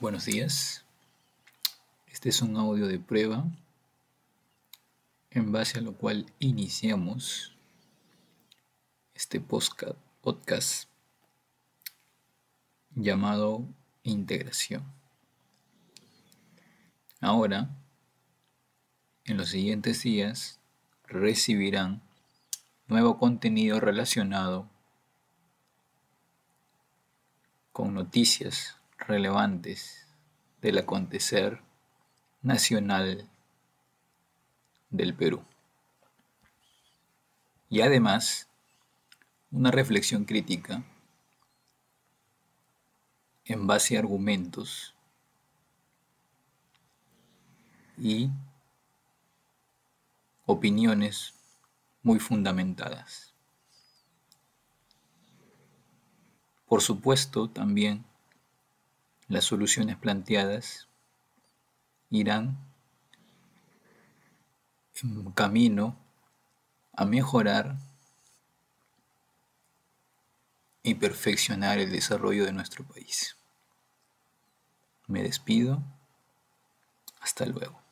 Buenos días. Este es un audio de prueba en base a lo cual iniciamos este podcast llamado integración. Ahora, en los siguientes días, recibirán nuevo contenido relacionado con noticias relevantes del acontecer nacional del Perú. Y además, una reflexión crítica en base a argumentos y opiniones muy fundamentadas. Por supuesto, también las soluciones planteadas irán en camino a mejorar y perfeccionar el desarrollo de nuestro país. Me despido. Hasta luego.